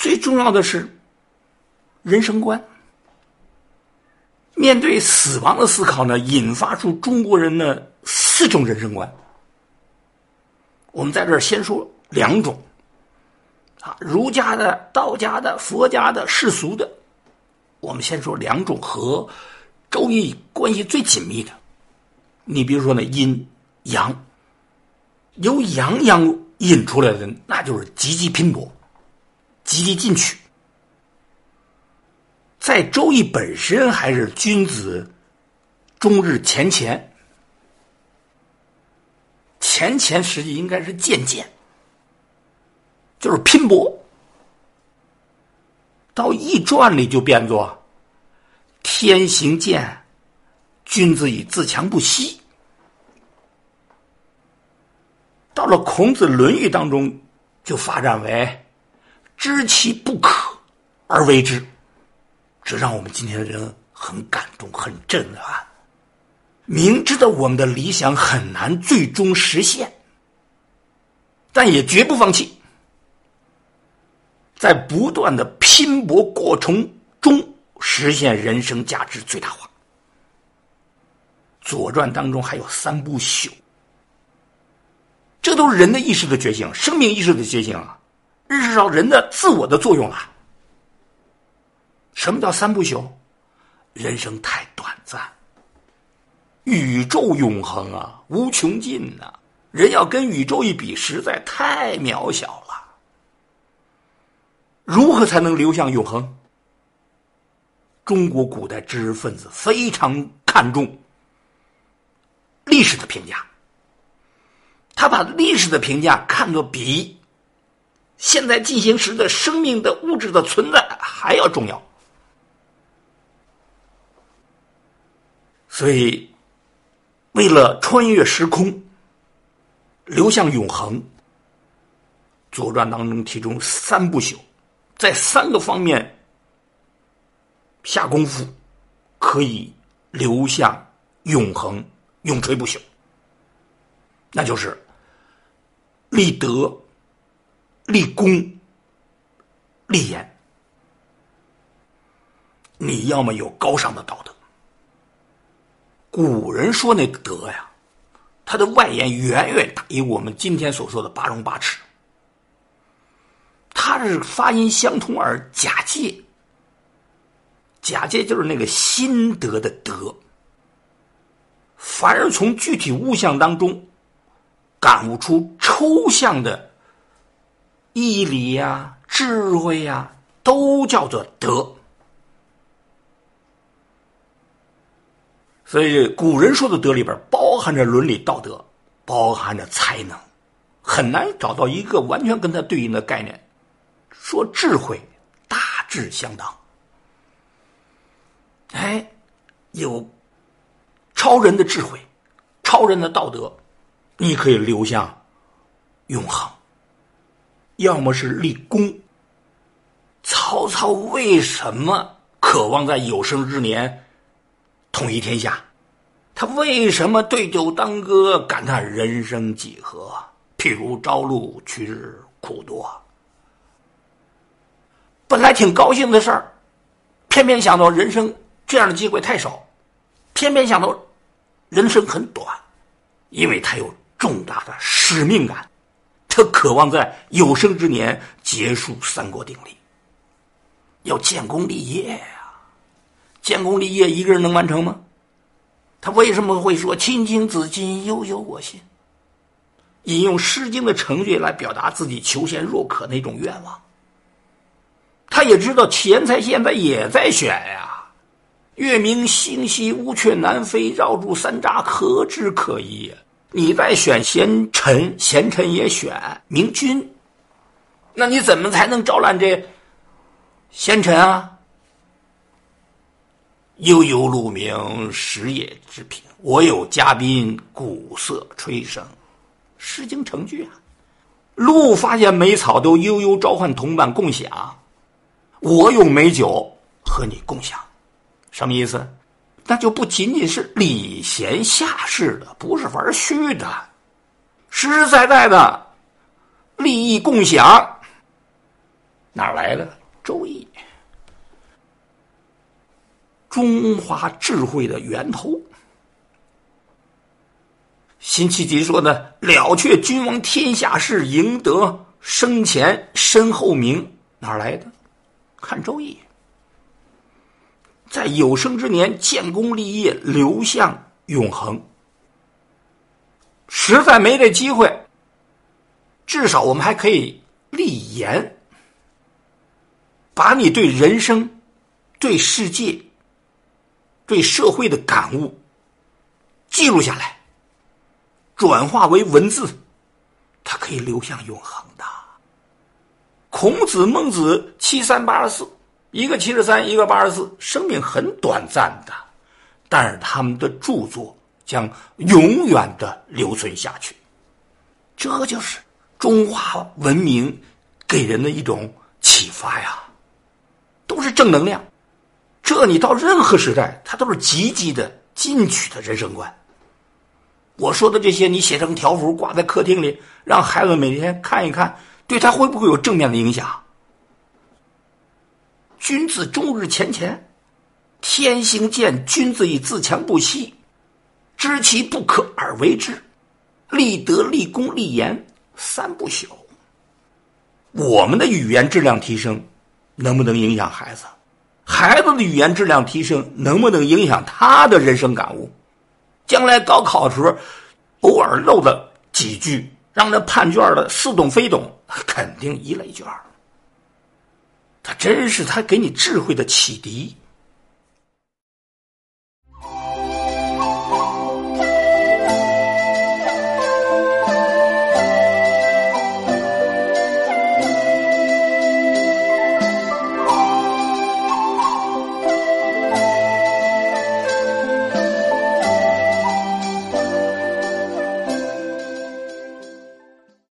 最重要的是人生观。面对死亡的思考呢，引发出中国人的四种人生观。我们在这儿先说两种，啊，儒家的、道家的、佛家的、世俗的。我们先说两种和《周易》关系最紧密的。你比如说呢，阴阳，由阳阳引出来的，那就是积极拼搏、积极进取。在《周易》本身还是君子终日乾乾，乾乾实际应该是渐渐，就是拼搏。到《易传》里就变作天行健，君子以自强不息。到了孔子《论语》当中，就发展为知其不可而为之。这让我们今天的人很感动、很震撼。明知道我们的理想很难最终实现，但也绝不放弃，在不断的拼搏过程中实现人生价值最大化。《左传》当中还有三不朽，这都是人的意识的觉醒、生命意识的觉醒啊，认识到人的自我的作用了。什么叫三不朽？人生太短暂，宇宙永恒啊，无穷尽呐！人要跟宇宙一比，实在太渺小了。如何才能流向永恒？中国古代知识分子非常看重历史的评价，他把历史的评价看作比现在进行时的生命的物质的存在还要重要。所以，为了穿越时空，流向永恒，《左传》当中提出三不朽，在三个方面下功夫，可以流向永恒，永垂不朽。那就是立德、立功、立言。你要么有高尚的道德。古人说那德呀，它的外延远远大于我们今天所说的八荣八耻。它是发音相同而假借，假借就是那个心得的德。凡是从具体物象当中感悟出抽象的义理呀、智慧呀，都叫做德。所以，古人说的德里边包含着伦理道德，包含着才能，很难找到一个完全跟它对应的概念。说智慧，大致相当。哎，有超人的智慧，超人的道德，你可以流向永恒。要么是立功。曹操为什么渴望在有生之年？统一天下，他为什么对酒当歌，感叹人生几何？譬如朝露，去日苦多。本来挺高兴的事儿，偏偏想到人生这样的机会太少，偏偏想到人生很短，因为他有重大的使命感，他渴望在有生之年结束三国鼎立，要建功立业呀。建功立业，一个人能完成吗？他为什么会说“青青子衿，悠悠我心”？引用《诗经》的成句来表达自己求贤若渴那种愿望。他也知道钱财现在也在选呀，“月明星稀，乌鹊南飞，绕柱三匝，何枝可依？”你在选贤臣，贤臣也选明君，那你怎么才能招揽这贤臣啊？悠悠鹿鸣，食野之苹。我有嘉宾，鼓瑟吹笙。《诗经》成句啊，鹿发现美草都悠悠召唤同伴共享。我有美酒和你共享，什么意思？那就不仅仅是礼贤下士的，不是玩虚的，实实在在的利益共享。哪来的？《周易》，中华智慧的源头。辛弃疾说呢：“了却君王天下事，赢得生前身后名。”哪来的？看《周易》。在有生之年建功立业，流向永恒。实在没这机会，至少我们还可以立言，把你对人生、对世界、对社会的感悟记录下来。转化为文字，它可以流向永恒的。孔子、孟子七三八十四，一个七十三，一个八十四，生命很短暂的，但是他们的著作将永远的留存下去。这就是中华文明给人的一种启发呀，都是正能量。这你到任何时代，它都是积极的、进取的人生观。我说的这些，你写成条幅挂在客厅里，让孩子每天看一看，对他会不会有正面的影响？君子终日乾乾，天行健，君子以自强不息，知其不可而为之，立德、立功、立言，三不朽。我们的语言质量提升，能不能影响孩子？孩子的语言质量提升，能不能影响他的人生感悟？将来高考的时候，偶尔漏了几句，让那判卷的似懂非懂，肯定一类卷真是他给你智慧的启迪。